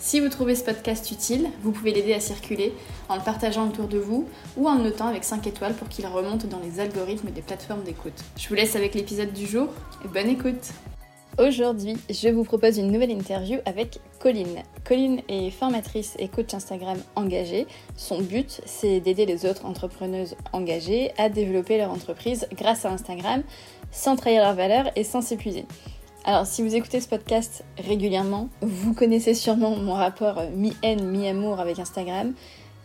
Si vous trouvez ce podcast utile, vous pouvez l'aider à circuler en le partageant autour de vous ou en le notant avec 5 étoiles pour qu'il remonte dans les algorithmes des plateformes d'écoute. Je vous laisse avec l'épisode du jour et bonne écoute Aujourd'hui, je vous propose une nouvelle interview avec Colline. Colline est formatrice et coach Instagram engagée. Son but, c'est d'aider les autres entrepreneuses engagées à développer leur entreprise grâce à Instagram sans trahir leurs valeurs et sans s'épuiser. Alors, si vous écoutez ce podcast régulièrement, vous connaissez sûrement mon rapport mi-haine, mi-amour avec Instagram,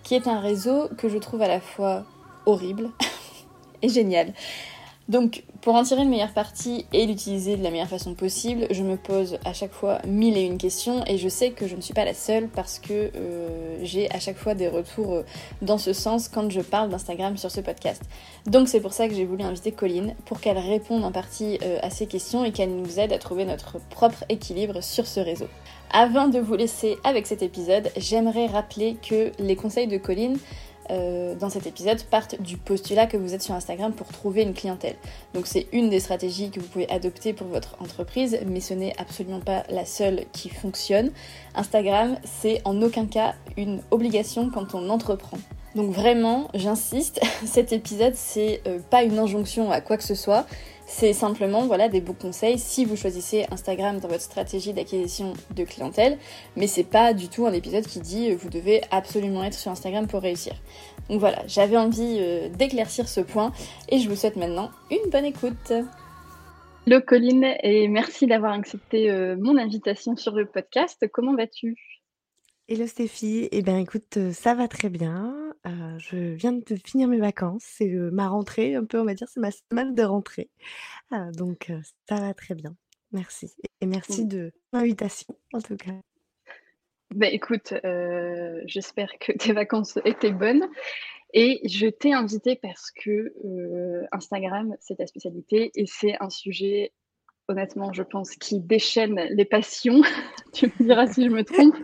qui est un réseau que je trouve à la fois horrible et génial. Donc, pour en tirer une meilleure partie et l'utiliser de la meilleure façon possible, je me pose à chaque fois mille et une questions et je sais que je ne suis pas la seule parce que euh, j'ai à chaque fois des retours euh, dans ce sens quand je parle d'Instagram sur ce podcast. Donc, c'est pour ça que j'ai voulu inviter Colline pour qu'elle réponde en partie euh, à ces questions et qu'elle nous aide à trouver notre propre équilibre sur ce réseau. Avant de vous laisser avec cet épisode, j'aimerais rappeler que les conseils de Colline euh, dans cet épisode partent du postulat que vous êtes sur Instagram pour trouver une clientèle. Donc c'est une des stratégies que vous pouvez adopter pour votre entreprise, mais ce n'est absolument pas la seule qui fonctionne. Instagram, c'est en aucun cas une obligation quand on entreprend. Donc vraiment, j'insiste, cet épisode c'est euh, pas une injonction à quoi que ce soit, c'est simplement voilà des bons conseils si vous choisissez Instagram dans votre stratégie d'acquisition de clientèle, mais c'est pas du tout un épisode qui dit euh, vous devez absolument être sur Instagram pour réussir. Donc voilà, j'avais envie euh, d'éclaircir ce point et je vous souhaite maintenant une bonne écoute. Hello Colline et merci d'avoir accepté euh, mon invitation sur le podcast. Comment vas-tu? Hello Stéphie, eh bien écoute, ça va très bien. je viens de finir mes vacances, c'est, ma rentrée un peu, on va dire, c'est ma semaine de rentrée. donc ça va très bien. Merci et merci de l'invitation en tout cas. Ben écoute, j'espère que tes vacances étaient bonnes et je t'ai invité parce que, Instagram, c'est ta spécialité et c'est un sujet honnêtement, je pense, qui déchaîne les passions. tu me diras si je me trompe.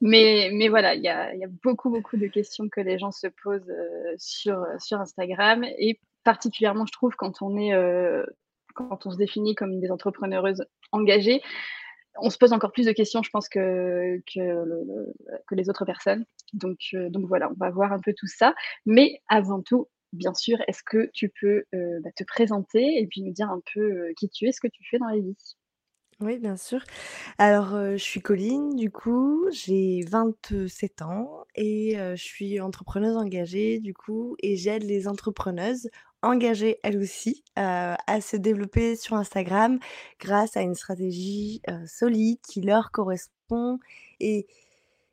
Mais, mais voilà, il y a, y a, beaucoup, beaucoup de questions que les gens se posent euh, sur, sur Instagram. Et particulièrement, je trouve, quand on est, euh, quand on se définit comme des entrepreneureuses engagées, on se pose encore plus de questions, je pense, que, que, les autres personnes. Donc, euh, donc voilà, on va voir un peu tout ça. Mais avant tout, bien sûr, est-ce que tu peux bah, te présenter et puis nous dire un peu qui tu es, ce que tu fais dans la vie? Oui, bien sûr. Alors, je suis Colline, du coup, j'ai 27 ans et je suis entrepreneuse engagée, du coup, et j'aide les entrepreneuses engagées, elles aussi, à se développer sur Instagram grâce à une stratégie solide qui leur correspond et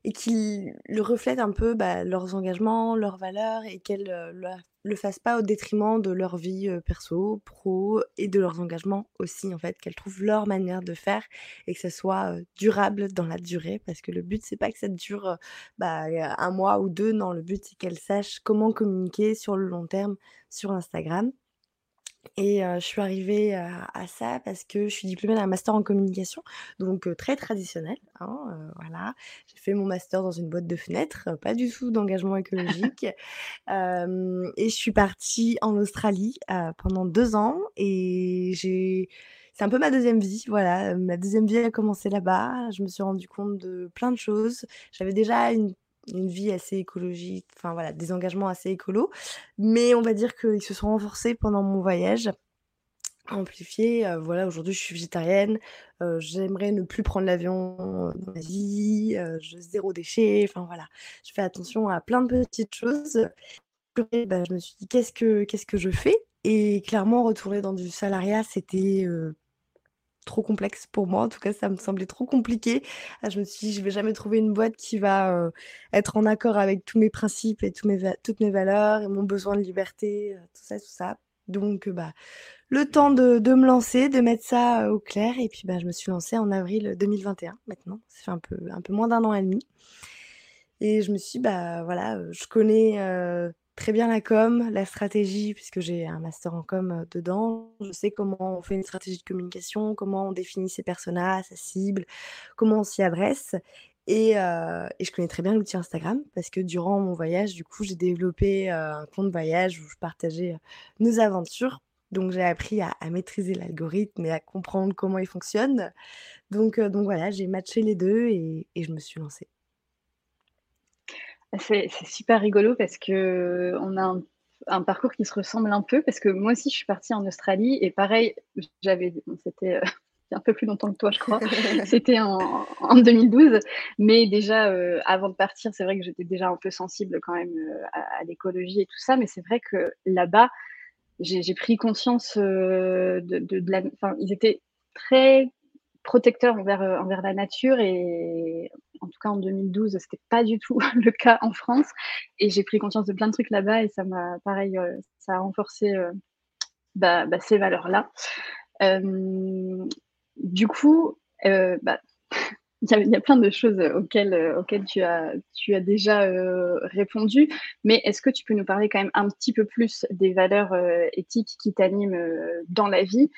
et qui le reflètent un peu bah, leurs engagements, leurs valeurs et qu'elles ne le fassent pas au détriment de leur vie perso, pro et de leurs engagements aussi en fait, qu'elles trouvent leur manière de faire et que ça soit durable dans la durée parce que le but c'est pas que ça dure bah, un mois ou deux, non le but c'est qu'elles sachent comment communiquer sur le long terme sur Instagram. Et je suis arrivée à, ça parce que je suis diplômée d'un master en communication, donc très traditionnel. Hein, voilà, j'ai fait mon master dans une boîte de fenêtres, pas du tout d'engagement écologique. et je suis partie en Australie pendant deux ans et j'ai c'est un peu ma deuxième vie, voilà. Ma deuxième vie a commencé là-bas. Je me suis rendu compte de plein de choses. J'avais déjà une une vie assez écologique, enfin voilà, des engagements assez écolos. Mais on va dire qu'ils se sont renforcés pendant mon voyage, amplifiés. Euh, voilà, aujourd'hui je suis végétarienne, j'aimerais ne plus prendre l'avion dans ma vie, je, zéro déchet, enfin voilà. Je fais attention à plein de petites choses. Bah, je me suis dit qu'est-ce que, qu'est-ce que je fais? Et clairement, retourner dans du salariat, c'était trop complexe pour moi. En tout cas, ça me semblait trop compliqué. Ah, je me suis dit, je vais jamais trouver une boîte qui va euh, être en accord avec tous mes principes et toutes mes valeurs et mon besoin de liberté, euh, tout ça, tout ça. Donc, euh, bah, le temps de, de, me lancer, de mettre ça au clair. Et puis, bah, je me suis lancée en avril 2021. Maintenant, ça fait un peu, un peu moins d'un an et demi. Et je me suis dit: «Bah, voilà, je connais, très bien la com, la stratégie puisque j'ai un master en com, dedans. Je sais comment on fait une stratégie de communication, comment on définit ses personas, sa cible, comment on s'y adresse et je connais très bien l'outil Instagram parce que durant mon voyage, du coup, j'ai développé, un compte voyage où je partageais, nos aventures. Donc j'ai appris à maîtriser l'algorithme et à comprendre comment il fonctionne. Donc voilà, j'ai matché les 2 et et je me suis lancée. C'est c'est super rigolo parce qu'on a un un parcours qui se ressemble un peu parce que moi aussi je suis partie en Australie et pareil, j'avais bon c'était, a un peu plus longtemps que toi je crois. C'était en en 2012, mais déjà, heu, avant de partir, c'est vrai que j'étais déjà un peu sensible quand même, à à l'écologie et tout ça, mais c'est vrai que là-bas, j'ai j'ai pris conscience, de de de la enfin, ils étaient très protecteurs envers, envers la nature et en tout cas en 2012, c'était pas du tout le cas en France et j'ai pris conscience de plein de trucs là-bas et ça m'a pareil, heu, ça a renforcé, heu, bah bah, ces valeurs-là. Hem, du coup, bah, il y a plein de choses, auxquelles, tu as déjà, répondu, mais est-ce que tu peux nous parler quand même un petit peu plus des valeurs, éthiques qui t'animent, dans la vie?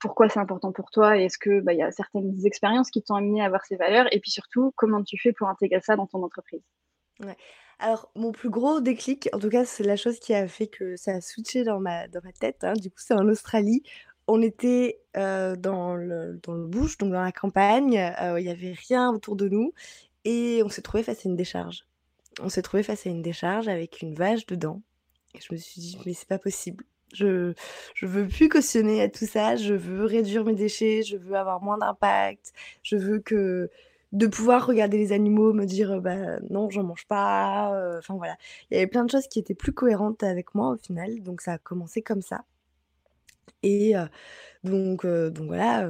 Pourquoi c'est important pour toi et est-ce que, bah, il y a certaines expériences qui t'ont amené à avoir ces valeurs? Et puis surtout, comment tu fais pour intégrer ça dans ton entreprise? Alors, mon plus gros déclic, en tout cas, c'est la chose qui a fait que ça a switché dans ma tête, hein, du coup, c'est en Australie. On était, heu, dans le bush, donc dans la campagne, heu, il y avait rien autour de nous et on s'est trouvé face à une décharge. On s'est trouvé face à une décharge avec une vache dedans je me suis dit: «Mais c'est pas possible. Je je veux plus cautionner à tout ça, je veux réduire mes déchets, je veux avoir moins d'impact, je veux que de pouvoir regarder les animaux, me dire, "Bah, non, j'en mange pas", heu, enfin voilà. Il y avait plein de choses qui étaient plus cohérentes avec moi au final, donc ça a commencé comme ça. Et heu, donc heu, donc voilà,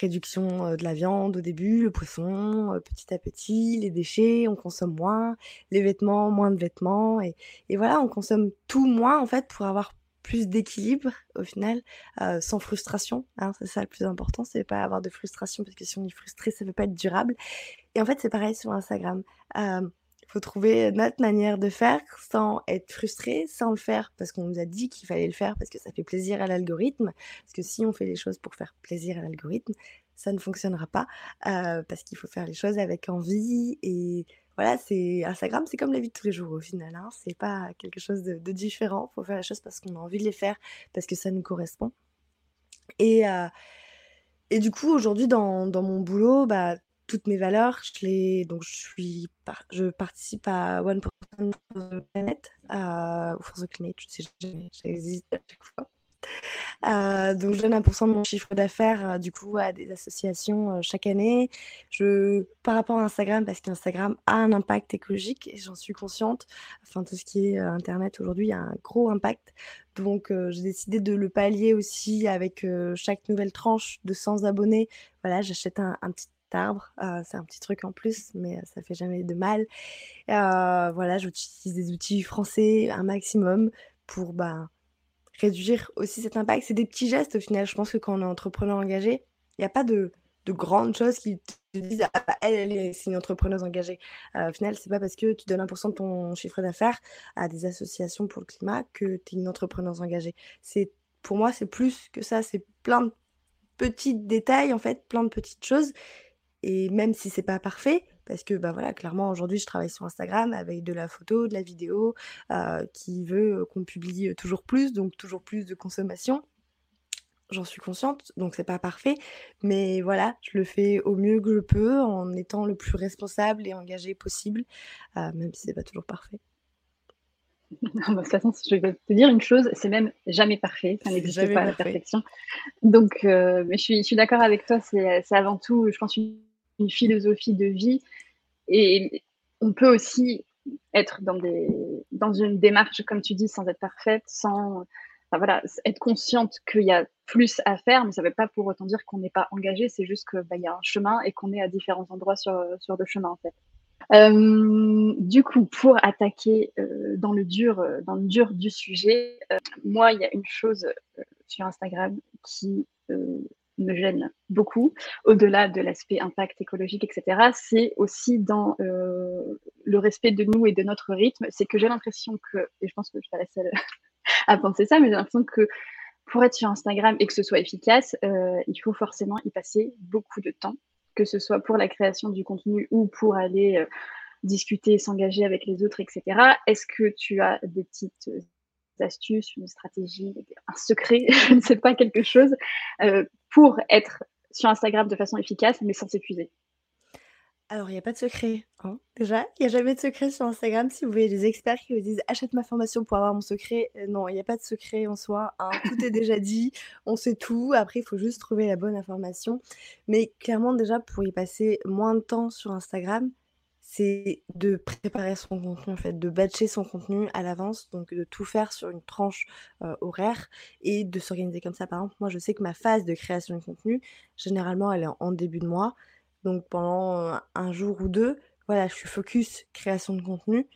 réduction, de la viande au début, le poisson, petit à petit, les déchets, on consomme moins, les vêtements, moins de vêtements. Et et voilà, on consomme tout moins en fait pour avoir plus d'équilibre au final, heu, sans frustration, hein. C'est ça le plus important, c'est pas avoir de frustration parce que si on est frustré, ça peut pas être durable et en fait, c'est pareil sur Instagram. Hem, faut trouver notre manière de faire sans être frustré, sans le faire parce qu'on nous a dit qu'il fallait le faire parce que ça fait plaisir à l'algorithme. Parce que si on fait les choses pour faire plaisir à l'algorithme, ça ne fonctionnera pas, heu, parce qu'il faut faire les choses avec envie et voilà, c'est Instagram, c'est comme la vie de tous les jours au final, hein. C'est pas quelque chose de différent. Faut faire les choses parce qu'on a envie de les faire, parce que ça nous correspond et heu et du coup, aujourd'hui, dans dans mon boulot, bah, toutes mes valeurs, je les donc je suis je participe à One Planet, heu, ou for the Climate, je sais jamais, j'hésite à chaque fois. Heu, donc je donne 1 de mon chiffre d'affaires, heu, du coup à des associations, heu, chaque année. Je par rapport à Instagram, parce qu'Instagram a un impact écologique et j'en suis consciente. Enfin, tout ce qui est, internet aujourd'hui a un gros impact. Donc j'ai décidé de le pallier aussi avec, chaque nouvelle tranche de 100 abonnés. Voilà, j'achète un petit arbre, c'est un petit truc en plus, mais ça fait jamais de mal. Voilà, j'utilise des outils français un maximum pour, bah, réduire aussi cet impact. C'est des petits gestes au final. Je pense que quand on est entrepreneur engagé, il y a pas de de grandes choses qui te disent: «Ah bah, elle, elle est c'est une entrepreneuse engagée». Heu, au final, c'est pas parce que tu donnes 1 de ton chiffre d'affaires à des associations pour le climat que tu es une entrepreneuse engagée. C'est pour moi, c'est plus que ça, c'est plein de petits détails en fait, plein de petites choses et même si c'est pas parfait, parce que, bah, voilà, clairement aujourd'hui je travaille sur Instagram avec de la photo, de la vidéo, heu, qui veut, qu'on publie, toujours plus, donc toujours plus de consommation. J'en suis consciente, donc c'est pas parfait, mais voilà, je le fais au mieux que je peux en étant le plus responsable et engagé possible, heu, même si c'est pas toujours parfait. Non, bah, de toute façon, je vais te dire une chose, c'est même jamais parfait, ça n'existe pas la parfait. perfection. Donc heu, mais je suis je suis d'accord avec toi, c'est, c'est avant tout, je pense une une philosophie de vie et on peut aussi être dans des dans une démarche, comme tu dis, sans être parfaite, sans voilà, être consciente qu'il y a plus à faire, mais ça veut pas pour autant dire qu'on n'est pas engagé, c'est juste que, bah, y a un chemin et qu'on est à différents endroits sur, sur le chemin, en fait. Hem, du coup, pour attaquer, heu, dans le dur, heu, dans le dur du sujet, moi, il y a une chose, sur Instagram qui, me gêne beaucoup, au-delà de l'aspect impact écologique, etc., c'est aussi dans le respect de nous et de notre rythme. C'est que j'ai l'impression que, et je pense que je suis la seule à penser ça, mais j'ai l'impression que pour être sur Instagram et que ce soit efficace, il faut forcément y passer beaucoup de temps, que ce soit pour la création du contenu ou pour aller discuter, s'engager avec les autres, etc. Est-ce que tu as des petites astuces, une stratégie, un secret, je ne sais pas, quelque chose euh, pour être sur Instagram de façon efficace, mais sans s'épuiser alors, il n'y a pas de secret, hein, déjà. Il n'y a jamais de secret sur Instagram. Si vous voyez des experts qui vous disent achète ma formation pour avoir mon secret, euh, non, il n'y a pas de secret en soi. Hein. Tout est déjà dit, on sait tout. Après, il faut juste trouver la bonne information. Mais clairement, déjà, pour y passer moins de temps sur Instagram, c'est de préparer son contenu en fait, de batcher son contenu à l'avance, donc de tout faire sur une tranche horaire et de s'organiser comme ça. Par exemple, moi je sais que ma phase de création de contenu, généralement elle est en début de mois, donc pendant un jour ou deux, voilà, je suis focus création de contenu.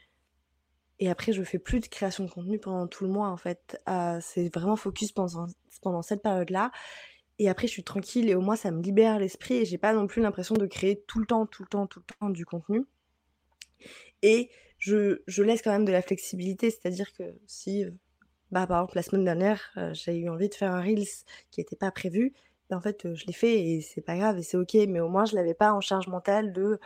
Et après, je fais plus de création de contenu pendant tout le mois, en fait. c'est vraiment focus pendant, pendant cette période-là. Et après, je suis tranquille et au moins, ça me libère l'esprit et j'ai pas non plus l'impression de créer tout le temps, tout le temps, tout le temps du contenu. Et je, laisse quand même de la flexibilité, c'est-à-dire que si, bah, par exemple, la semaine dernière, j'ai eu envie de faire un Reels qui n'était pas prévu, bah, en fait, je l'ai fait et c'est pas grave et c'est ok, mais au moins, je l'avais pas en charge mentale de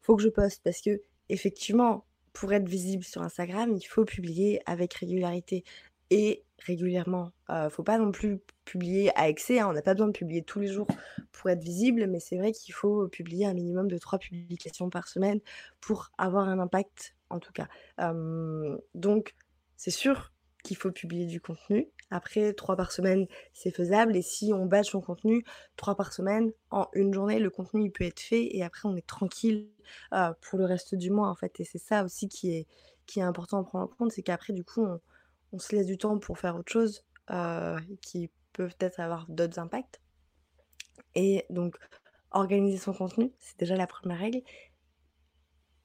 faut que je poste. Parce que, effectivement, pour être visible sur Instagram, il faut publier avec régularité et régulièrement. ne faut pas non plus publier à excès, hein, on n'a pas besoin de publier tous les jours pour être visible, mais c'est vrai qu'il faut publier un minimum de trois publications par semaine pour avoir un impact, en tout cas. donc, c'est sûr qu'il faut publier du contenu. Après, trois par semaine, c'est faisable. Et si on bâche son contenu, trois par semaine, en une journée, le contenu il peut être fait. Et après, on est tranquille pour le reste du mois, en fait. Et c'est ça aussi qui est, qui est important à prendre en compte, c'est qu'après, du coup, on, on se laisse du temps pour faire autre chose qui peut peut-être avoir d'autres impacts. Et donc, organiser son contenu, c'est déjà la première règle.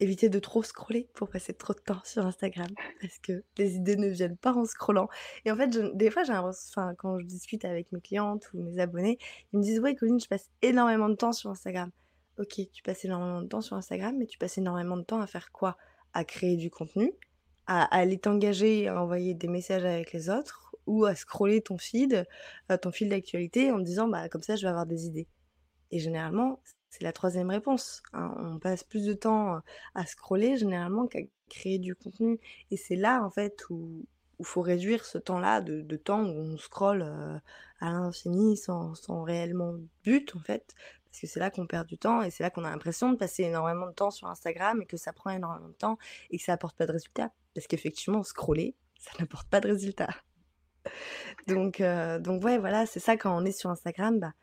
Éviter de trop scroller pour passer trop de temps sur Instagram parce que les idées ne viennent pas en scrollant. Et en fait, des fois, j'ai enfin, quand je discute avec mes clientes ou mes abonnés, ils me disent Ouais, Colline, je passe énormément de temps sur Instagram. Ok, tu passes énormément de temps sur Instagram, mais tu passes énormément de temps à faire quoi? À créer du contenu, à, aller t'engager à envoyer des messages avec les autres ou à scroller ton feed, euh, ton fil d'actualité en disant bah comme ça je vais avoir des idées. Et généralement, c'est la troisième réponse. Hein. On passe plus de temps euh, à scroller généralement qu'à créer du contenu. Et c'est là en fait où il faut réduire ce temps-là de, temps où on scrolle euh, à l'infini sans, sans réellement but en fait parce que c'est là qu'on perd du temps et c'est là qu'on a l'impression de passer énormément de temps sur Instagram et que ça prend énormément de temps et que ça n'apporte pas de résultats. Parce qu'effectivement, scroller, ça n'apporte pas de résultats. donc, euh, donc ouais, voilà, c'est ça quand on est sur Instagram, bah,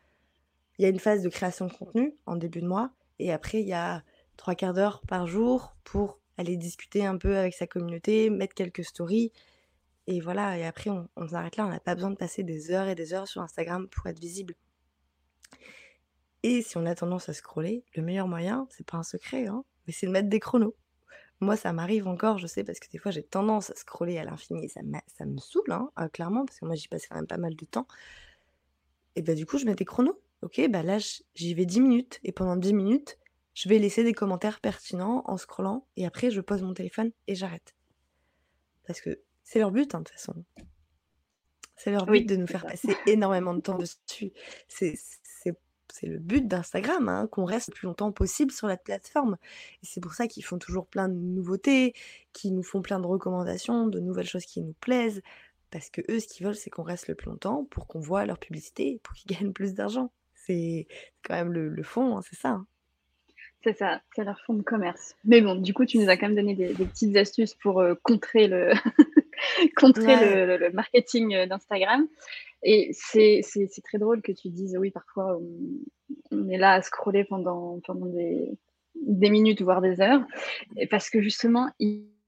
il y a une phase de création de contenu en début de mois et après il y a trois quarts d'heure par jour pour aller discuter un peu avec sa communauté, mettre quelques stories et voilà, et après on, on s'arrête là, on n'a pas besoin de passer des heures et des heures sur Instagram pour être visible. Et si on a tendance à scroller, le meilleur moyen, c'est pas un secret, hein, mais c'est de mettre des chronos. Moi, ça m'arrive encore, je sais, parce que des fois, j'ai tendance à scroller à l'infini et ça, ça me saoule, hein, euh, clairement, parce que moi, j'y passe quand même pas mal de temps. Et bah, du coup, je mets des chronos. Ok, bah là, j'y vais 10 minutes. Et pendant 10 minutes, je vais laisser des commentaires pertinents en scrollant. Et après, je pose mon téléphone et j'arrête. Parce que c'est leur but, hein, de toute façon. C'est leur but de nous faire passer énormément de temps dessus. C'est c'est le but d'Instagram, hein, qu'on reste le plus longtemps possible sur la plateforme. Et c'est pour ça qu'ils font toujours plein de nouveautés, qu'ils nous font plein de recommandations, de nouvelles choses qui nous plaisent. Parce que eux, ce qu'ils veulent, c'est qu'on reste le plus longtemps pour qu'on voit leur publicité, pour qu'ils gagnent plus d'argent. C'est quand même le, fond, hein, c'est ça. Hein. C'est ça, c'est leur fond de commerce. Mais bon, du coup, tu nous as quand même donné des, petites astuces pour euh, contrer le, contrer le, marketing euh, d'Instagram. Et c'est très drôle que tu dises, oui, parfois on, est là à scroller pendant, pendant des, des, minutes, voire des heures. parce que justement,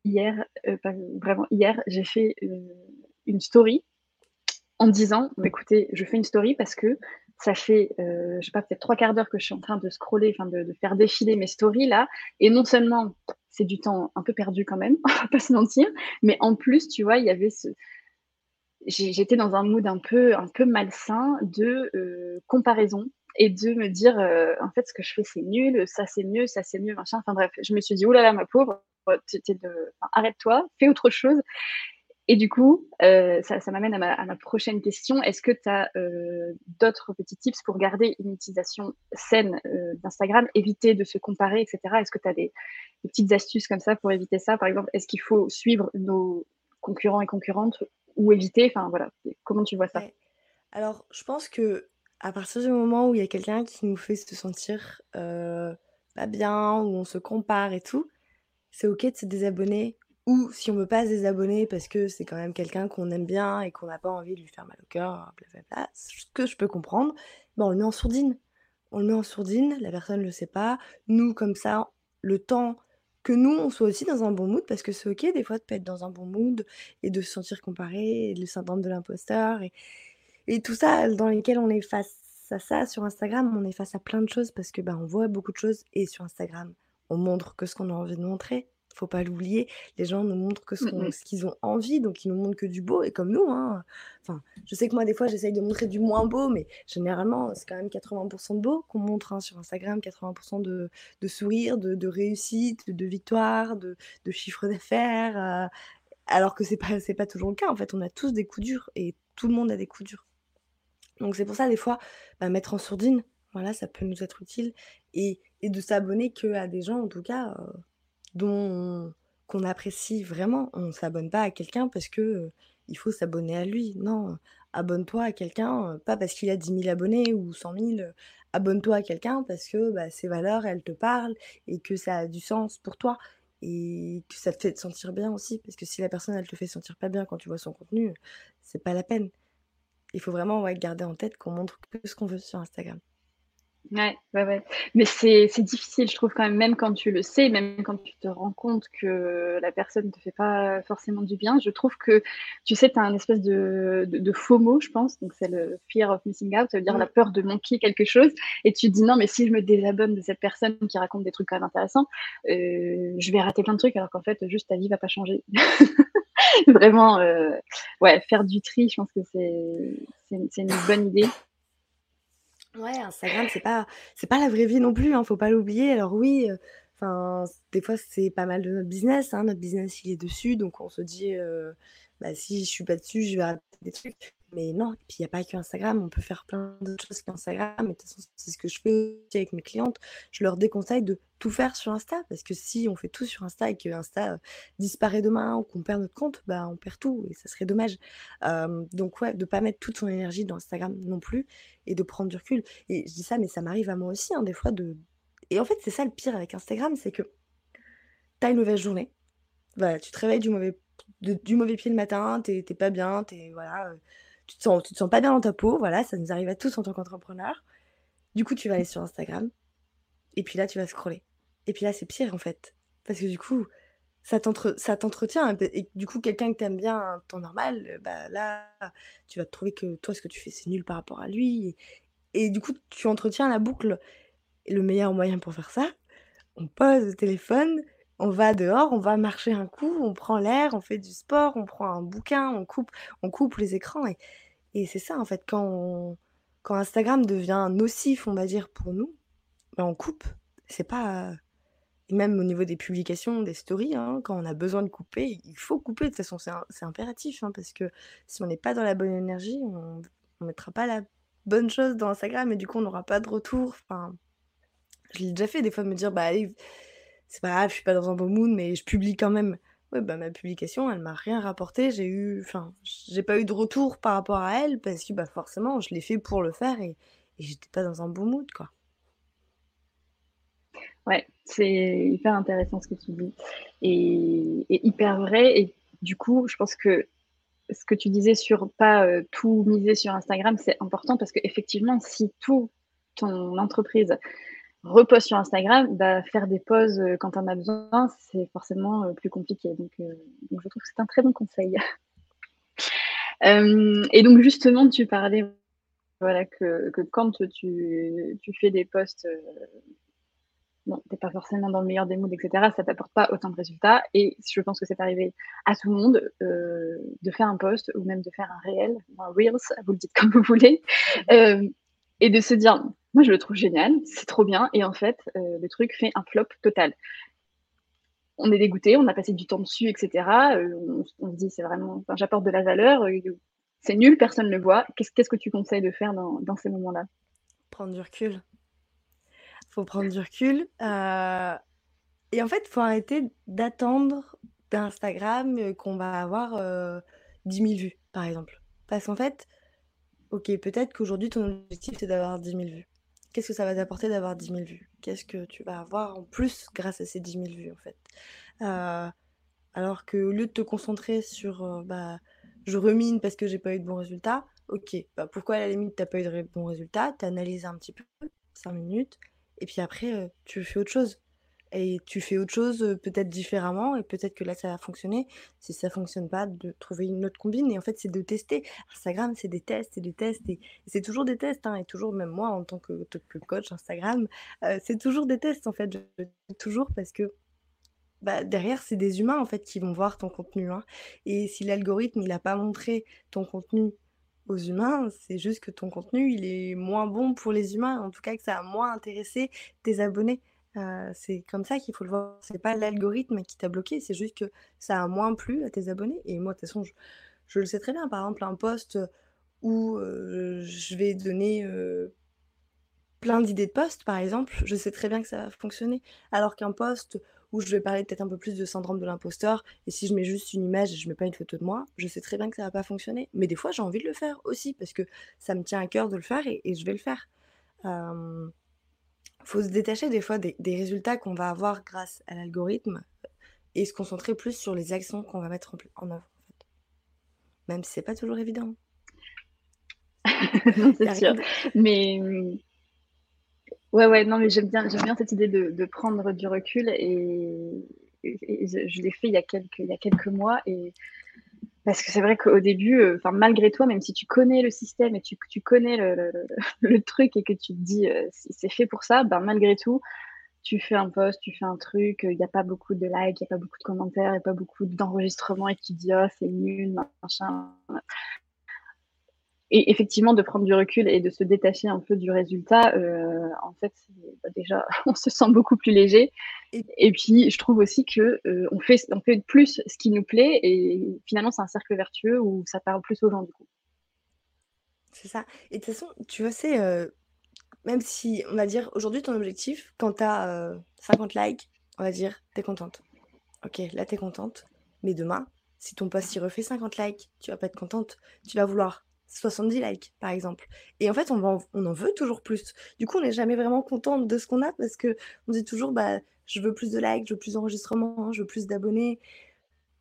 hier, euh, vraiment hier, j'ai fait euh, une story en disant, écoutez, je fais une story parce que ça fait, euh, je sais pas, peut-être trois quarts d'heure que je suis en train de scroller, enfin de, de, faire défiler mes stories là. Et non seulement c'est du temps un peu perdu quand même, on va pas se mentir, mais en plus, tu vois, il y avait ce, j'étais dans un mood un peu, un peu malsain de comparaison et de me dire en fait ce que je fais c'est nul, ça c'est mieux, ça c'est mieux, machin. Enfin bref, je me suis dit là ma pauvre, arrête-toi, fais autre chose. Et du coup, ça, ça m'amène à, ma, prochaine question. Est-ce que tu as d'autres petits tips pour garder une utilisation saine d'Instagram, éviter de se comparer, etc. Est-ce que tu as des, des, petites astuces comme ça pour éviter ça? Par exemple, est-ce qu'il faut suivre nos concurrents et concurrentes ou éviter? Enfin voilà, comment tu vois ça? Alors, je pense que à partir du moment où il y a quelqu'un qui nous fait se sentir pas bien, où on se compare et tout, c'est ok de se désabonner. Ou si on veut pas se désabonner parce que c'est quand même quelqu'un qu'on aime bien et qu'on n'a pas envie de lui faire mal au cœur, blablabla, ce que je peux comprendre, ben on le met en sourdine. On le met en sourdine, la personne ne le sait pas. Nous, comme ça, le temps que nous, on soit aussi dans un bon mood, parce que c'est ok des fois de pas être dans un bon mood et de se sentir comparé, et le syndrome de l'imposteur, et, et tout ça dans lesquels on est face à ça. Sur Instagram, on est face à plein de choses parce que ben, on voit beaucoup de choses, et sur Instagram, on montre que ce qu'on a envie de montrer faut pas l'oublier. Les gens nous montrent que mmh ce, qu'ils ont envie, donc ils nous montrent que du beau, et comme nous. Hein. Enfin, je sais que moi, des fois, j'essaye de montrer du moins beau, mais généralement, c'est quand même 80% de beau qu'on montre hein, sur Instagram, 80% de, de sourire, de, réussite, de, victoire, de, chiffre d'affaires, euh, alors que c'est pas, pas toujours le cas. En fait, on a tous des coups durs, et tout le monde a des coups durs. Donc c'est pour ça, des fois, bah, mettre en sourdine, voilà, ça peut nous être utile, et, et de s'abonner que à des gens, en tout cas... Euh, dont qu'on apprécie vraiment. On ne s'abonne pas à quelqu'un parce que il faut s'abonner à lui. Non, abonne-toi à quelqu'un, pas parce qu'il a 10 000 abonnés ou 100 000. Abonne-toi à quelqu'un parce que bah, ses valeurs, elles te parlent et que ça a du sens pour toi et que ça te fait te sentir bien aussi. Parce que si la personne, elle te fait sentir pas bien quand tu vois son contenu, c'est pas la peine. Il faut vraiment garder en tête qu'on montre que ce qu'on veut sur Instagram. Ouais, ouais, ouais. Mais c'est difficile, je trouve, quand même, même quand tu le sais, même quand tu te rends compte que la personne ne te fait pas forcément du bien. Je trouve que, tu sais, tu as un espèce de, de, FOMO, je pense. Donc, c'est le fear of missing out, ça veut dire la peur de manquer quelque chose. Et tu te dis, non, mais si je me désabonne de cette personne qui raconte des trucs quand même intéressants, euh, je vais rater plein de trucs, alors qu'en fait, juste ta vie va pas changer. Vraiment, euh, ouais, faire du tri, je pense que c'est une bonne idée. Ouais, Instagram, c'est pas c'est pas la vraie vie non plus, hein, faut pas l'oublier. Alors oui, enfin, des fois, c'est pas mal de notre business, hein. Notre business, il est dessus, donc on se dit, «Bah, si je suis pas dessus, je vais rater des trucs». Mais non, puis il n'y a pas que Instagram, on peut faire plein d'autres choses qu'Instagram. Et de toute façon, c'est ce que je fais aussi avec mes clientes. Je leur déconseille de tout faire sur Insta, parce que si on fait tout sur Insta et que Insta euh, disparaît demain ou qu'on perd notre compte, bah on perd tout et ça serait dommage. donc ouais, de pas mettre toute son énergie dans Instagram non plus et de prendre du recul. Et je dis ça, mais ça m'arrive à moi aussi, hein, des fois de. Et en fait, c'est ça le pire avec Instagram, c'est que tu as une mauvaise journée. Voilà, tu te réveilles du mauvais, du mauvais pied le matin, t'es pas bien, t'es voilà, tu te, sens, te sens pas bien dans ta peau, voilà, ça nous arrive à tous en tant qu'entrepreneur. Du coup, tu vas aller sur Instagram, et puis là, tu vas scroller. Et puis là, c'est pire en fait. Parce que du coup, ça t'entretient. Et du coup, quelqu'un que t'aimes bien en temps normal, bah là, tu vas te trouver que toi, ce que tu fais, c'est nul par rapport à lui. Et, du coup, tu entretiens la boucle. Et le meilleur moyen pour faire ça, on pose le téléphone, on va dehors, on va marcher un coup, on prend l'air, on fait du sport, on prend un bouquin, on coupe, les écrans. Et, c'est ça, en fait, quand, quand Instagram devient nocif, on va dire, pour nous, ben on coupe. C'est pas. même au niveau des publications, des stories, hein, quand on a besoin de couper, il faut couper. De toute façon, c'est impératif, hein, parce que si on n'est pas dans la bonne énergie, on ne mettra pas la bonne chose dans Instagram et du coup, on n'aura pas de retour. Enfin, je l'ai déjà fait des fois, me dire, bah allez c'est pas grave, je suis pas dans un bon mood, mais je publie quand même. Ouais, bah ma publication, elle m'a rien rapporté. J'ai eu, enfin, j'ai pas eu de retour par rapport à elle parce que bah forcément, je l'ai fait pour le faire et, et j'étais pas dans un bon mood, quoi. Ouais, c'est hyper intéressant ce que tu dis et, hyper vrai. Et du coup, je pense que ce que tu disais sur pas euh, tout miser sur Instagram, c'est important parce qu'effectivement, si tout ton entreprise repose sur Instagram, bah, faire des pauses euh, quand on a besoin, c'est forcément euh, plus compliqué. Donc, euh, donc, je trouve que c'est un très bon conseil. et donc justement, tu parlais voilà, que, que quand tu, tu fais des posts bon, t'es pas forcément dans le meilleur des moods, etc., ça t'apporte pas autant de résultats. Et je pense que c'est arrivé à tout le monde euh, de faire un post ou même de faire un réel, un reels, vous le dites comme vous voulez, euh, et de se dire, moi je le trouve génial, c'est trop bien, et en fait, euh, le truc fait un flop total. On est dégoûté, on a passé du temps dessus, etc. On, on, se dit, c'est vraiment, j'apporte de la valeur, c'est nul, personne ne le voit. Qu'est-ce que tu conseilles de faire dans, ces moments-là? Prendre du recul faut prendre du recul. Euh, et en fait, il faut arrêter d'attendre d'Instagram euh, qu'on va avoir 10 000 vues, par exemple. Parce qu'en fait, ok, peut-être qu'aujourd'hui, ton objectif, c'est d'avoir 10 000 vues. Qu'est-ce que ça va t'apporter d'avoir 10 000 vues? Qu'est-ce que tu vas avoir en plus grâce à ces 10 000 vues, en fait? Euh, Alors qu'au lieu de te concentrer sur bah, je remine parce que j'ai pas eu de bons résultats, ok, bah, pourquoi à la limite t'as pas eu de bons résultats? Tu un petit peu, 5 minutes, et puis après, tu fais autre chose. Et tu fais autre chose peut-être différemment, et peut-être que là, ça va fonctionner. Si ça fonctionne pas, de trouver une autre combine. Et en fait, c'est de tester. Instagram, c'est des tests, c'est des tests, et, c'est toujours des tests. Hein, et toujours, même moi, en tant que, coach Instagram, c'est toujours des tests, en fait. toujours parce que bah, derrière, c'est des humains, en fait, qui vont voir ton contenu. Hein. Et si l'algorithme, il n'a pas montré ton contenu aux humains, c'est juste que ton contenu, il est moins bon pour les humains, en tout cas que ça a moins intéressé tes abonnés. C'est comme ça qu'il faut le voir. C'est pas l'algorithme qui t'a bloqué, c'est juste que ça a moins plu à tes abonnés. Et moi, de toute façon, je, le sais très bien. Par exemple, un post où je vais donner plein d'idées de posts, par exemple, je sais très bien que ça va fonctionner. Alors qu'un post où je vais parler peut-être un peu plus de syndrome de l'imposteur. Et si je mets juste une image et je mets pas une photo de moi, je sais très bien que ça va pas fonctionner. Mais des fois, j'ai envie de le faire aussi parce que ça me tient à cœur de le faire et, je vais le faire. Il faut se détacher des fois des, résultats qu'on va avoir grâce à l'algorithme et se concentrer plus sur les actions qu'on va mettre en, œuvre. Même si c'est pas toujours évident. c'est sûr. Mais mmh, Ouais, ouais, non, mais j'aime bien, j'aime bien cette idée de, de prendre du recul et, je, l'ai fait il y, a quelques, il y a quelques mois et parce que c'est vrai qu'au début, euh, malgré toi, même si tu connais le système et tu, tu connais le, truc et que tu te dis euh, c'est fait pour ça, ben malgré tout, tu fais un post, tu fais un truc, il n'y a pas beaucoup de likes, il n'y a pas beaucoup de commentaires, il n'y a pas beaucoup d'enregistrements et tu dis oh c'est nul, machin et effectivement de prendre du recul et de se détacher un peu du résultat, euh, en fait, bah, déjà, on se sent beaucoup plus léger. Et, puis, je trouve aussi que euh, on, fait, on fait plus ce qui nous plaît et finalement, c'est un cercle vertueux où ça parle plus aux gens du coup. C'est ça. Et de toute façon, tu vois, c'est euh, même si on va dire aujourd'hui ton objectif, quand tu as 50 likes, on va dire, tu es contente. Ok, là, tu es contente. Mais demain, si ton post y refait 50 likes, tu vas pas être contente. Tu vas vouloir 70 likes, par exemple. Et en fait, on, en, on en veut toujours plus. Du coup, on n'est jamais vraiment contente de ce qu'on a parce que on dit toujours, bah, je veux plus de likes, je veux plus d'enregistrements, je veux plus d'abonnés.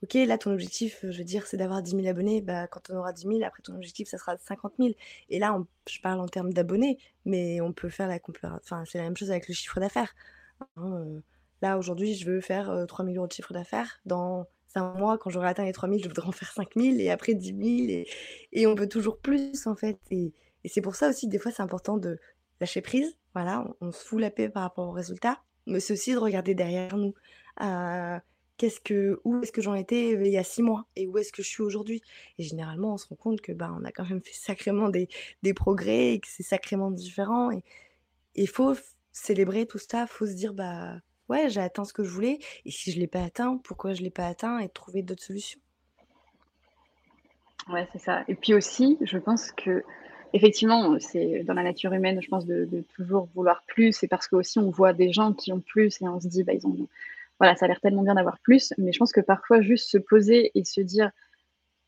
Ok, là, ton objectif, je veux dire, c'est d'avoir 10 000 abonnés. Bah, quand on aura 10 000, après ton objectif, ça sera 50 000. Et là, je parle en termes d'abonnés, mais on peut faire la comparaison. Enfin, c'est la même chose avec le chiffre d'affaires. Hein, euh, là, aujourd'hui, je veux faire 3 000 euros de chiffre d'affaires. Dans c'est un mois, quand j'aurai atteint les 3000, je voudrais en faire 5000 et après 10 000 et, on veut toujours plus en fait. Et, c'est pour ça aussi, des fois, c'est important de lâcher prise. Voilà, on, se fout la paix par rapport aux résultats, mais c'est aussi de regarder derrière nous. Euh, qu'est-ce que, où est-ce que j'en étais euh, il y a six mois et où est-ce que je suis aujourd'hui? Et généralement, on se rend compte que bah, on a quand même fait sacrément des, des progrès et que c'est sacrément différent. Et il faut célébrer tout ça, faut se dire bah ouais, j'ai atteint ce que je voulais. Et si je ne l'ai pas atteint, pourquoi je ne l'ai pas atteint et trouver d'autres solutions? Ouais, c'est ça. Et puis aussi, je pense que effectivement, c'est dans la nature humaine, je pense, de, toujours vouloir plus. Et parce que aussi, on voit des gens qui ont plus et on se dit, bah, ils ont, voilà, ça a l'air tellement bien d'avoir plus. Mais je pense que parfois, juste se poser et se dire,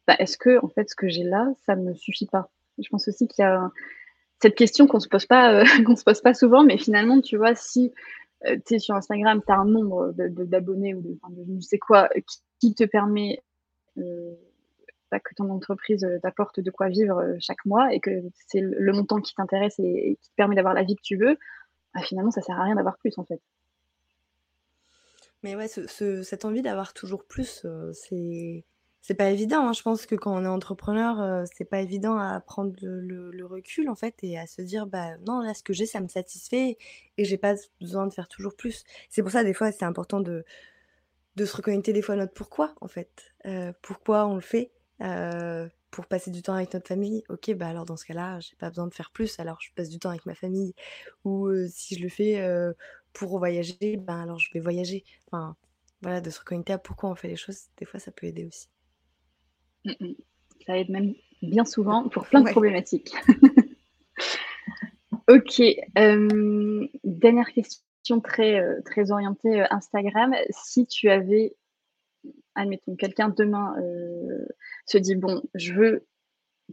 bah, est-ce que en fait, ce que j'ai là, ça ne me suffit pas? Je pense aussi qu'il y a cette question qu'on se pose pas, euh, qu'on se pose pas souvent, mais finalement, tu vois, si euh, tu sais, sur Instagram, tu as un nombre d'abonnés ou de, je ne sais quoi qui, te permet euh, que ton entreprise euh, t'apporte de quoi vivre chaque mois et que c'est le, montant qui t'intéresse et, qui te permet d'avoir la vie que tu veux, bah, finalement, ça sert à rien d'avoir plus en fait. Mais ouais, cette envie d'avoir toujours plus, c'est c'est pas évident, hein. Je pense que quand on est entrepreneur, euh, c'est pas évident à prendre le recul, en fait et à se dire: «Bah, non, là, ce que j'ai, ça me satisfait et j'ai pas besoin de faire toujours plus». C'est pour ça, des fois, c'est important de de se reconnecter des fois à notre pourquoi, en fait. Euh, pourquoi on le fait? Heu, pour passer du temps avec notre famille. OK, bah, alors dans ce cas-là, j'ai pas besoin de faire plus, alors je passe du temps avec ma famille ou, heu, si je le fais, pour voyager, ben, alors je vais voyager. Enfin, voilà, de se reconnecter à pourquoi on fait les choses, des fois, ça peut aider aussi. Mmh mh. Ça aide même bien souvent pour plein de problématiques. OK, dernière question très, euh, très orientée, euh, Instagram. Si tu avais, admettons, quelqu'un demain, euh, se dit: «Bon, je veux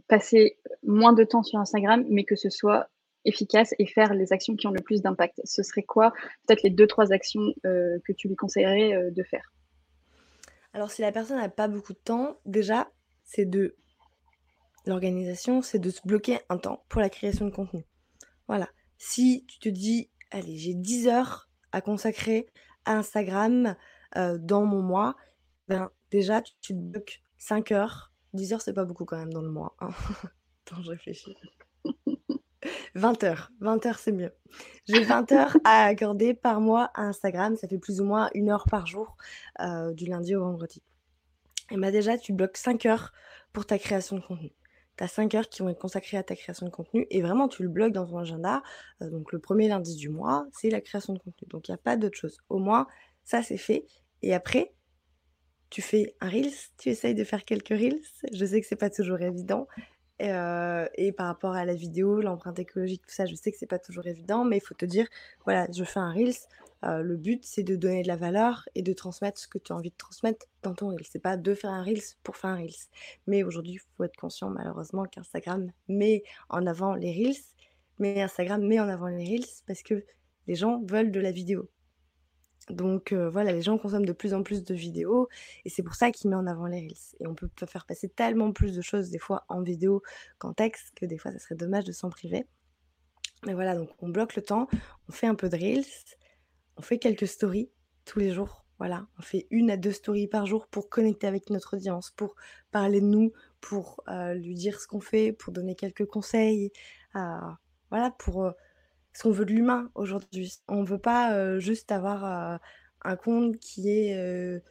passer moins de temps sur Instagram, mais que ce soit efficace et faire les actions qui ont le plus d'impact». Ce serait quoi, peut-être les 2-3 actions, que tu lui conseillerais, de faire? Alors si la personne n'a pas beaucoup de temps, déjà, c'est de l'organisation, c'est de se bloquer un temps pour la création de contenu. Voilà. Si tu te dis: «Allez, j'ai 10 heures à consacrer à Instagram, heu, dans mon mois», ben, déjà tu te bloques 5 heures. 10 heures, c'est pas beaucoup quand même dans le mois, hein. Attends, je réfléchis. 20 heures, 20 heures, c'est mieux. J'ai 20 heures à accorder par mois à Instagram, ça fait plus ou moins 1 heure par jour, heu, du lundi au vendredi. Et bah, déjà, tu bloques 5 heures pour ta création de contenu. Tu as 5 heures qui vont être consacrées à ta création de contenu et vraiment tu le bloques dans ton agenda. Euh, donc le premier lundi du mois, c'est la création de contenu. Donc il n'y a pas d'autre chose. Au moins, ça c'est fait. Et après, tu fais un Reels, tu essayes de faire quelques Reels. Je sais que c'est pas toujours évident. Euh, et par rapport à la vidéo, l'empreinte écologique, tout ça, je sais que c'est pas toujours évident, mais il faut te dire, voilà, je fais un Reels, le but, c'est de donner de la valeur et de transmettre ce que tu as envie de transmettre dans ton Reels. C'est pas de faire un Reels pour faire un Reels. Mais aujourd'hui, il faut être conscient malheureusement qu'Instagram met en avant les Reels, mais Instagram met en avant les Reels parce que les gens veulent de la vidéo. Donc voilà, les gens consomment de plus en plus de vidéos et c'est pour ça qu'il met en avant les Reels. Et on peut faire passer tellement plus de choses des fois en vidéo qu'en texte que des fois, ça serait dommage de s'en priver. Mais voilà, donc on bloque le temps, on fait un peu de Reels, on fait quelques stories tous les jours. Voilà, on fait une à deux stories par jour pour connecter avec notre audience, pour parler de nous, pour euh, lui dire ce qu'on fait, pour donner quelques conseils. Euh, voilà, pour euh, ce qu'on veut de l'humain aujourd'hui. On ne veut pas juste avoir un compte qui est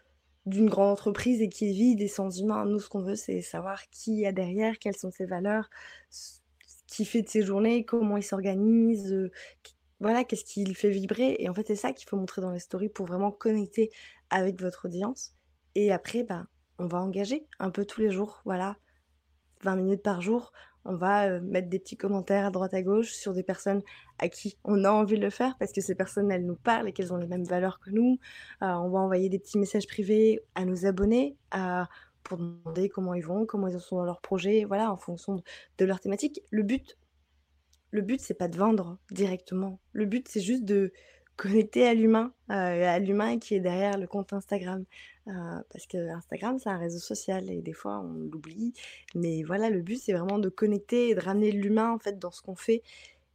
d'une grande entreprise et qui est vide et sans humain. Nous, ce qu'on veut, c'est savoir qui y a derrière, quelles sont ses valeurs, ce qui fait de ses journées, comment il s'organise, voilà, qu'est-ce qui le fait vibrer et en fait, c'est ça qu'il faut montrer dans les stories pour vraiment connecter avec votre audience et après, bah, on va engager un peu tous les jours, voilà, 20 minutes par jour. On va, mettre des petits commentaires à droite à gauche sur des personnes à qui on a envie de le faire parce que ces personnes, elles nous parlent et qu'elles ont les mêmes valeurs que nous. on va envoyer des petits messages privés à nos abonnés, pour demander comment ils vont, comment ils sont dans leur projet, voilà, en fonction de leur thématique. Le but le but, c'est pas de vendre directement. Le but, c'est juste de connecter à l'humain, euh, à l'humain qui est derrière le compte Instagram. Euh, parce que Instagram, c'est un réseau social et des fois, on l'oublie. Mais voilà, le but, c'est vraiment de connecter et de ramener l'humain, en fait, dans ce qu'on fait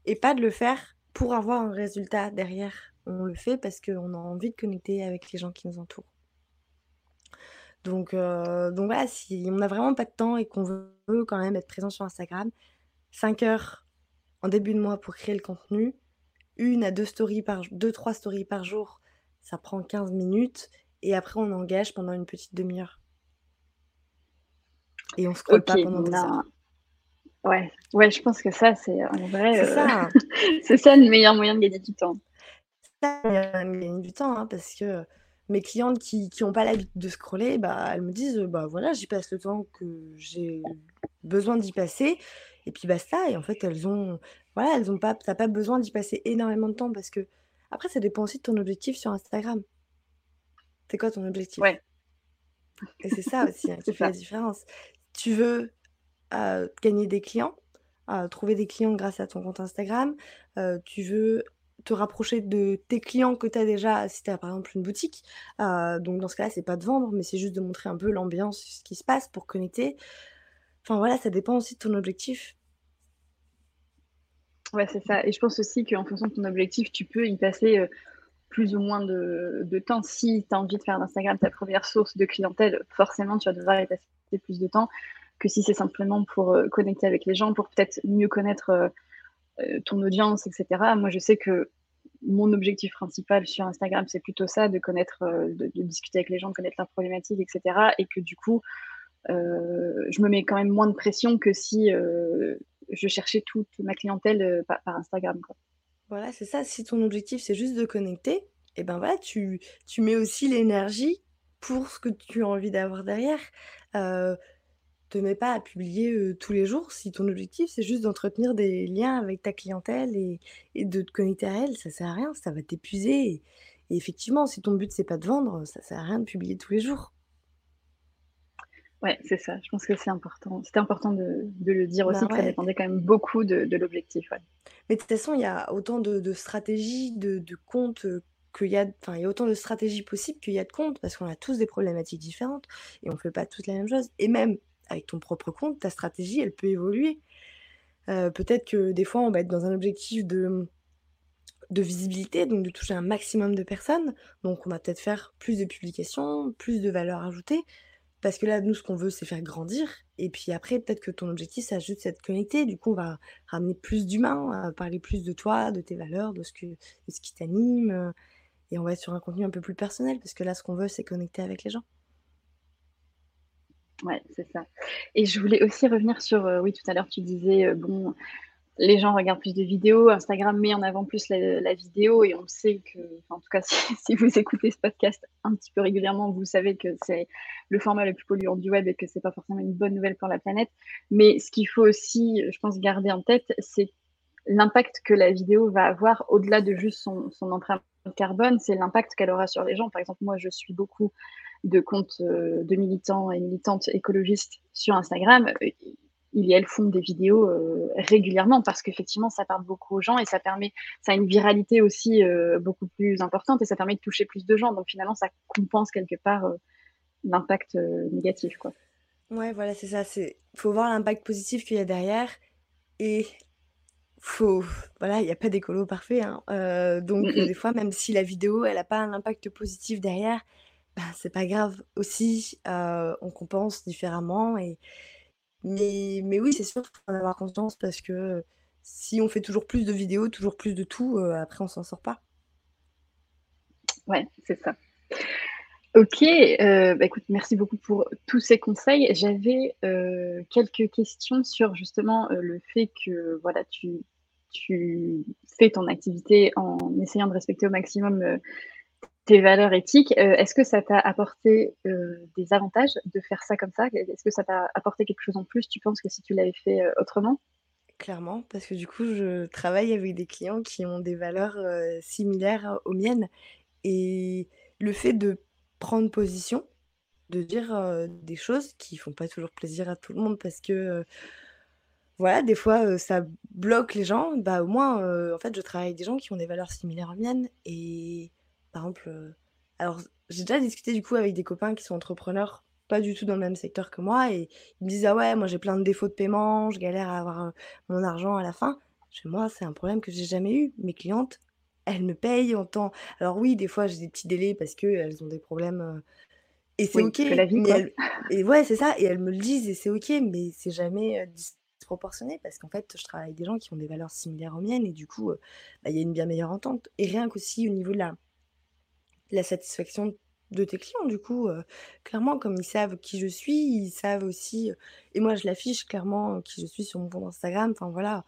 et pas de le faire pour avoir un résultat derrière. On le fait parce qu'on a envie de connecter avec les gens qui nous entourent. Donc, euh, donc voilà, si on n'a vraiment pas de temps et qu'on veut quand même être présent sur Instagram, 5 heures en début de mois pour créer le contenu. Une à deux stories par deux, trois stories par jour, ça prend 15 minutes. Et après, on engage pendant une petite demi-heure. Et on croit pas pendant des heures. Ouais. ouais, je pense que ça, c'est en vrai. C'est ça. c'est ça le meilleur moyen de gagner du temps. C'est ça le meilleur moyen de gagner du temps, hein, parce que mes clientes qui n'ont pas l'habitude de scroller, bah, elles me disent bah voilà, j'y passe le temps que j'ai besoin d'y passer et puis basta. Et en fait, elles ont, voilà, elles ont pas, t'as pas besoin d'y passer énormément de temps parce que après, ça dépend aussi de ton objectif sur Instagram. C'est quoi ton objectif? Ouais. Et c'est ça aussi hein, qui fait la différence. Tu veux euh, gagner des clients, euh, trouver des clients grâce à ton compte Instagram. Euh, tu veux te rapprocher de tes clients que tu as déjà si tu as par exemple une boutique. donc dans ce cas-là, c'est pas de vendre, mais c'est juste de montrer un peu l'ambiance, ce qui se passe pour connecter. Enfin voilà, ça dépend aussi de ton objectif. Ouais, c'est ça. Et je pense aussi qu'en fonction de ton objectif, tu peux y passer plus ou moins de, de temps. Si tu as envie de faire d'Instagram ta première source de clientèle, forcément, tu vas devoir y passer plus de temps que si c'est simplement pour euh, connecter avec les gens, pour peut-être mieux connaître euh, euh, ton audience, etc. Moi, je sais que mon objectif principal sur Instagram, c'est plutôt ça, de connaître, de, discuter avec les gens, de connaître leurs problématiques, etc. Et que du coup, je me mets quand même moins de pression que si je cherchais toute ma clientèle par, Instagram. Voilà, c'est ça. Si ton objectif, c'est juste de connecter, et eh ben voilà, tu, tu mets aussi l'énergie pour ce que tu as envie d'avoir derrière te mets pas à publier tous les jours si ton objectif c'est juste d'entretenir des liens avec ta clientèle et, de te connecter à elle, ça sert à rien, ça va t'épuiser. Et, effectivement, si ton but c'est pas de vendre, ça sert à rien de publier tous les jours. Ouais, c'est ça. Je pense que c'est important. C'était important de, le dire aussi, bah que ça dépendait quand même beaucoup de, l'objectif. Mais de toute façon, il y a autant de, stratégies, de, comptes qu'il y a, enfin, il y a autant de stratégies possibles qu'il y a de comptes parce qu'on a tous des problématiques différentes et on fait pas toutes la même chose. Et même avec ton propre compte, ta stratégie, elle peut évoluer. Euh, peut-être que des fois, on va être dans un objectif de, de visibilité, donc de toucher un maximum de personnes. Donc, on va peut-être faire plus de publications, plus de valeur ajoutée. Parce que là, nous, ce qu'on veut, c'est faire grandir. Et puis après, peut-être que ton objectif, c'est juste être connecté. Du coup, on va ramener plus d'humains, parler plus de toi, de tes valeurs, de ce, que, de ce qui t'anime. Et on va être sur un contenu un peu plus personnel. Parce que là, ce qu'on veut, c'est connecter avec les gens. Ouais, c'est ça. Et je voulais aussi revenir sur, euh, oui, tout à l'heure, tu disais, euh, bon, les gens regardent plus de vidéos, Instagram met en avant plus la, vidéo, et on sait que, en tout cas, si, vous écoutez ce podcast un petit peu régulièrement, vous savez que c'est le format le plus polluant du web et que c'est pas forcément une bonne nouvelle pour la planète. Mais ce qu'il faut aussi, je pense, garder en tête, c'est l'impact que la vidéo va avoir au-delà de juste son, son empreinte carbone, c'est l'impact qu'elle aura sur les gens. Par exemple, moi, je suis beaucoup de comptes euh, de militants et militantes écologistes sur Instagram, euh, ils et elles font des vidéos euh, régulièrement parce qu'effectivement, ça parle beaucoup aux gens et ça permet, ça a une viralité aussi beaucoup plus importante et ça permet de toucher plus de gens. Donc finalement, ça compense quelque part l'impact négatif, quoi. Ouais, voilà, c'est ça. C'est faut voir l'impact positif qu'il y a derrière et faut voilà, il n'y a pas d'écolo parfait. Hein. donc des fois, même si la vidéo, elle n'a pas un impact positif derrière, bah, c'est pas grave aussi, on compense différemment et mais mais oui, c'est sûr, qu'il faut en avoir conscience parce que, si on fait toujours plus de vidéos, toujours plus de tout, après on s'en sort pas. Ouais, c'est ça. OK, bah, écoute, merci beaucoup pour tous ces conseils. J'avais, quelques questions sur justement, le fait que, voilà, tu tu fais ton activité en essayant de respecter au maximum, tes valeurs éthiques. Euh, est-ce que ça t'a apporté euh, des avantages de faire ça comme ça? Est-ce que ça t'a apporté quelque chose en plus, tu penses, que si tu l'avais fait euh, autrement? Clairement, parce que du coup, je travaille avec des clients qui ont des valeurs similaires aux miennes. Et le fait de prendre position, de dire des choses qui font pas toujours plaisir à tout le monde parce que voilà, des fois ça bloque les gens, bah au moins en fait je travaille avec des gens qui ont des valeurs similaires aux miennes et par exemple, euh, alors j'ai déjà discuté du coup avec des copains qui sont entrepreneurs, pas du tout dans le même secteur que moi, et ils me disent ah ouais, moi j'ai plein de défauts de paiement, je galère à avoir euh, mon argent à la fin. Chez moi, c'est un problème que j'ai jamais eu. Mes clientes, elles me payent en temps. Alors oui, des fois j'ai des petits délais parce que elles ont des problèmes. Euh, et c'est ok. La vie, Et ouais, c'est ça. Et elles me le disent et c'est ok, mais c'est jamais disproportionné parce qu'en fait, je travaille avec des gens qui ont des valeurs similaires aux miennes et du coup, bah, il y a une bien meilleure entente. Et rien qu'aussi au niveau de la la satisfaction de tes clients. Du coup, clairement, comme ils savent qui je suis, ils savent aussi, et moi je l'affiche clairement qui je suis sur mon compte Instagram. Enfin voilà,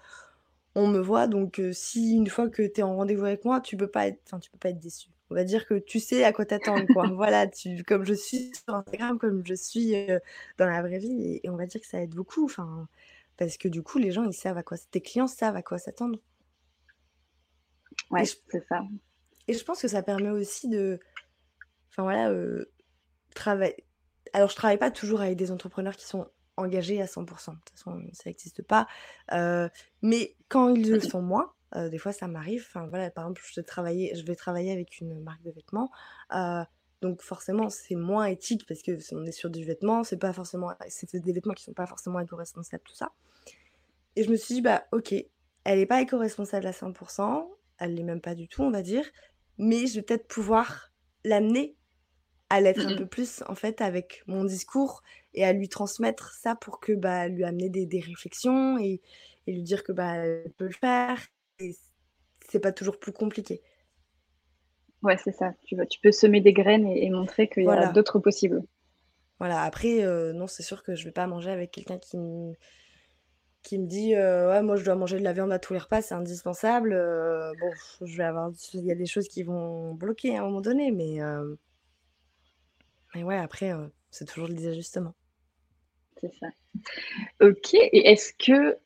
on me voit. Donc si une fois que tu es en rendez-vous avec moi, tu peux pas être, enfin tu peux pas être déçu. On va dire que tu sais à quoi t'attendre, quoi. voilà, tu, comme je suis sur Instagram, comme je suis dans la vraie vie, et, on va dire que ça aide beaucoup. Enfin, parce que du coup, les gens ils savent à quoi, tes clients savent à quoi s'attendre. Ouais, c'est ça. Et je pense que ça permet aussi de. Enfin voilà, euh, travailler. Alors, je travaille pas toujours avec des entrepreneurs qui sont engagés à 100%. De toute façon, ça n'existe pas. Euh, mais quand ils le sont moins, euh, des fois, ça m'arrive. Enfin, voilà, par exemple, je, vais travailler avec une marque de vêtements. donc, forcément, c'est moins éthique parce que on est sur du vêtement. C'est pas forcément, c'est des vêtements qui sont pas forcément éco-responsables, tout ça. Et je me suis dit, bah, ok, elle n'est pas éco-responsable à 100%. Elle l'est même pas du tout, on va dire mais je vais peut-être pouvoir l'amener à l'être un peu plus en fait avec mon discours et à lui transmettre ça pour que bah lui amener des, des réflexions et, et lui dire que bah elle peut le faire et c'est pas toujours plus compliqué. Ouais, c'est ça. Tu, tu peux semer des graines et, et montrer qu'il y a d'autres possibles. Voilà, après, euh, non, c'est sûr que je vais pas manger avec quelqu'un qui qui me dit euh, ouais, moi je dois manger de la viande à tous les repas, c'est indispensable. euh, bon, je vais avoir, il y a des choses qui vont bloquer à un moment donné, mais, euh, mais ouais, après, c'est toujours des ajustements. C'est ça. Ok. Et est-ce que,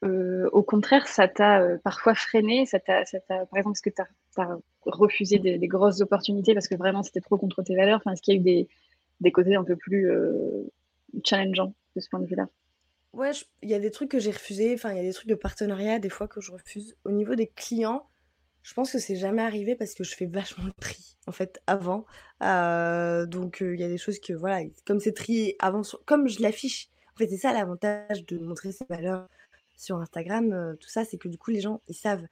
au contraire, ça t'a parfois freiné ça t'a, Par exemple, est-ce que tu as, refusé des, grosses opportunités parce que vraiment c'était trop contre tes valeurs? Enfin, Est-ce qu'il y a eu des, des côtés un peu plus challengeants de ce point de vue-là? Ouais, il y a des trucs que j'ai refusés, enfin, il y a des trucs de partenariat, des fois que je refuse. Au niveau des clients, je pense que c'est jamais arrivé parce que je fais vachement le tri, en fait, avant. Euh, donc, euh, il y a des choses que, voilà, comme c'est trié avant, comme je l'affiche, en fait, c'est ça l'avantage de montrer ses valeurs sur Instagram, euh, tout ça, c'est que du coup, les gens, ils savent.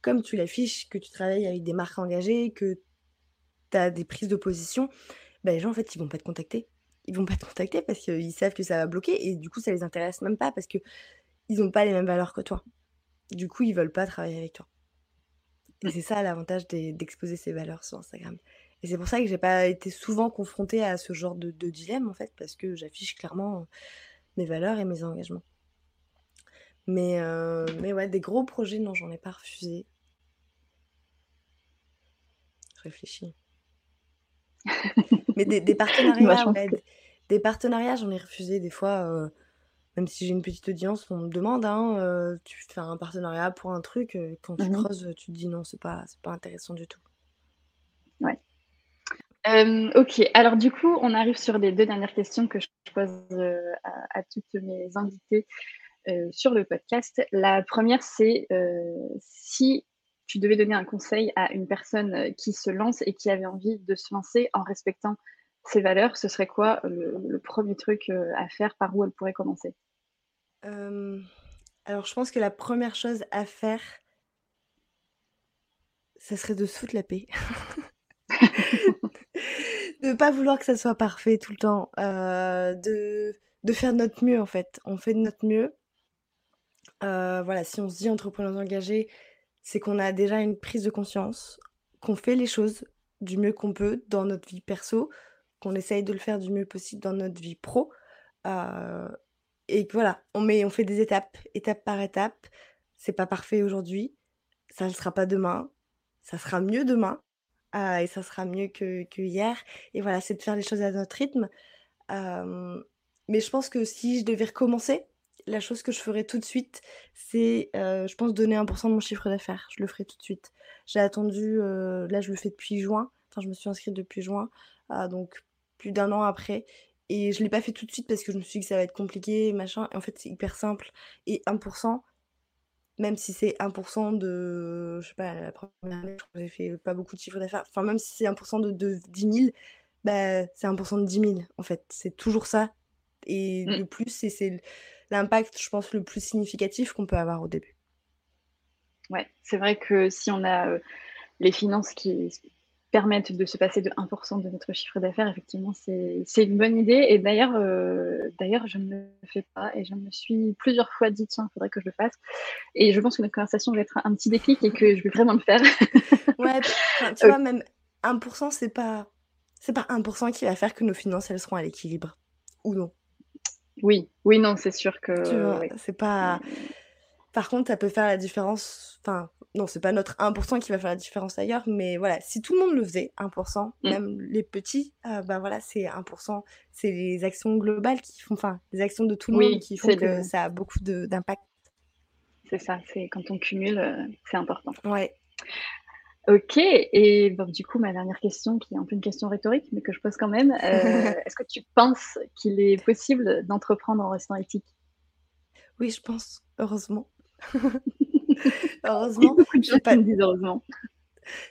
Comme tu l'affiches, que tu travailles avec des marques engagées, que tu as des prises de position, bah, les gens, en fait, ils vont pas te contacter. Ils vont pas te contacter parce qu'ils savent que ça va bloquer et du coup, ça les intéresse même pas parce que ils ont pas les mêmes valeurs que toi. Du coup, ils veulent pas travailler avec toi. Et c'est ça l'avantage d'exposer ses valeurs sur Instagram. Et c'est pour ça que j'ai pas été souvent confrontée à ce genre de, dilemme en fait, parce que j'affiche clairement mes valeurs et mes engagements. Mais, euh, mais ouais, des gros projets, non, j'en ai pas refusé. Réfléchis. Mais des, des partenariats, ouais, des, des partenariats, j'en ai refusé des fois. euh, même si j'ai une petite audience, on me demande, hein, euh, tu fais un partenariat pour un truc, euh, quand tu Mhm. creuses, tu te dis non, c'est pas, c'est pas intéressant du tout. Ouais. Euh, ok, alors du coup, on arrive sur les deux dernières questions que je pose euh, à, à toutes mes invitées euh, sur le podcast. La première, c'est euh, si tu devais donner un conseil à une personne euh, qui se lance et qui avait envie de se lancer en respectant ses valeurs, ce serait quoi le, le premier truc euh, à faire, par où elle pourrait commencer? Euh, alors, je pense que la première chose à faire, ça serait de se foutre la paix. de pas vouloir que ça soit parfait tout le temps. euh, de, de faire de notre mieux, en fait. On fait de notre mieux. Euh, voilà, si on se dit entrepreneurs engagés, c'est qu'on a déjà une prise de conscience, qu'on fait les choses du mieux qu'on peut dans notre vie perso, qu'on essaye de le faire du mieux possible dans notre vie pro. euh, et voilà, on, met, on fait des étapes, étape par étape. C'est pas parfait aujourd'hui, ça ne sera pas demain, ça sera mieux demain, euh, et ça sera mieux que, que hier. Et voilà, c'est de faire les choses à notre rythme. Euh, mais je pense que si je devais recommencer, la chose que je ferais tout de suite, c'est, euh, je pense, donner 1% de mon chiffre d'affaires. Je le ferai tout de suite. J'ai attendu, euh, là je le fais depuis juin, enfin je me suis inscrite depuis juin, euh, donc plus d'un an après. Et je ne l'ai pas fait tout de suite parce que je me suis dit que ça va être compliqué, machin. Et en fait, c'est hyper simple. Et 1%, même si c'est 1% de, je sais pas, la première année, j'ai fait pas beaucoup de chiffre d'affaires. Enfin, même si c'est 1% de, de 10 000, bah, c'est 1% de 10 000, en fait. C'est toujours ça. Et Mm. le plus, c'est l'impact, je pense, le plus significatif qu'on peut avoir au début. Ouais, c'est vrai que si on a euh, les finances qui permettent de se passer de 1% de notre chiffre d'affaires, effectivement, c'est une bonne idée. Et d'ailleurs, euh, d'ailleurs, je ne le fais pas et je me suis plusieurs fois dit, tiens, il faudrait que je le fasse. Et je pense que notre conversation va être un petit déclic et que je vais vraiment le faire. Ouais, tu Euh, vois, même 1%, c'est pas, c'est pas 1% qui va faire que nos finances, elles seront à l'équilibre. Ou non. Oui, oui, non, c'est sûr Tu que vois, oui. c'est pas. Par contre, ça peut faire la différence. Enfin, non, c'est pas notre 1% qui va faire la différence ailleurs, mais voilà, si tout le monde le faisait, 1%, Mm. même les petits, euh, bah voilà, c'est 1%. C'est les actions globales qui font, enfin, les actions de tout le monde qui font que le, ça a beaucoup d'impact. c'est ça. C'est quand on cumule, euh, c'est important. Ouais. Ok, et bon, du coup, ma dernière question, qui est un peu une question rhétorique, mais que je pose quand même, euh, est-ce que tu penses qu'il est possible d'entreprendre en restant éthique? Oui, je pense, heureusement. Heureusement, beaucoup de gens pas, me disent heureusement.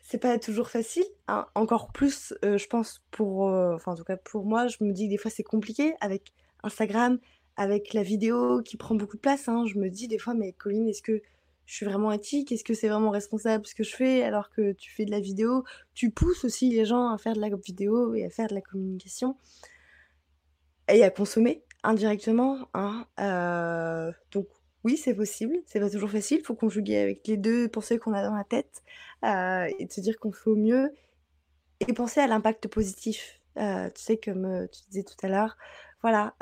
c'est pas toujours facile. hein. Encore plus, euh, je pense, pour, euh, enfin, en tout cas pour moi, je me dis que des fois c'est compliqué avec Instagram, avec la vidéo qui prend beaucoup de place. hein. Je me dis des fois, mais Colline, est-ce que je suis vraiment éthique Est-ce que c'est vraiment responsable ce que je fais alors que tu fais de la vidéo? Tu pousses aussi les gens à faire de la vidéo et à faire de la communication et à consommer indirectement. Hein. Euh, donc oui, c'est possible, c'est pas toujours facile, il faut conjuguer avec les deux pensées qu'on a dans la tête euh, et de se dire qu'on fait au mieux et penser à l'impact positif. Euh, tu sais, comme tu disais tout à l'heure, voilà,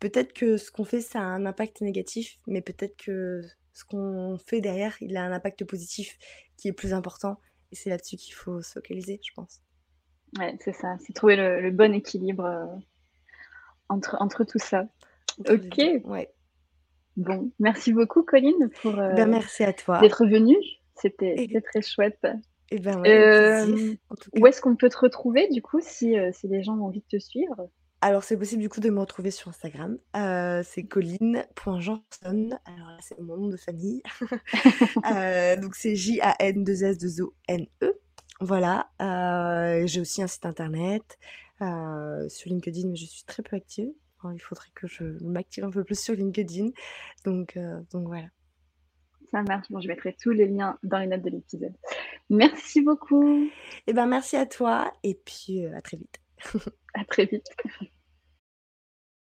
peut-être que ce qu'on fait, ça a un impact négatif, mais peut-être que ce qu'on fait derrière, il a un impact positif qui est plus important. Et c'est là-dessus qu'il faut se focaliser, je pense. Ouais, c'est ça. C'est trouver le, bon équilibre euh, entre, entre tout ça. ok. Ouais. Bon, merci beaucoup, Colline, pour euh, ben, merci à toi d'être venue. C'était très chouette. Et eh ben euh, où est-ce qu'on peut te retrouver, du coup, si, si les gens ont envie de te suivre? Alors, c'est possible du coup de me retrouver sur Instagram. Euh, c'est colline.janson. Alors là, c'est mon nom de famille. Euh, donc, c'est J-A-N-2-S-2-O-N-E. Voilà. Euh, j'ai aussi un site internet sur LinkedIn, mais je suis très peu active. il faudrait que je m'active un peu plus sur LinkedIn. Donc, donc voilà. Ça marche. Bon, je mettrai tous les liens dans les notes de l'épisode. Merci beaucoup. Eh ben, merci à toi et puis à très vite. À très vite.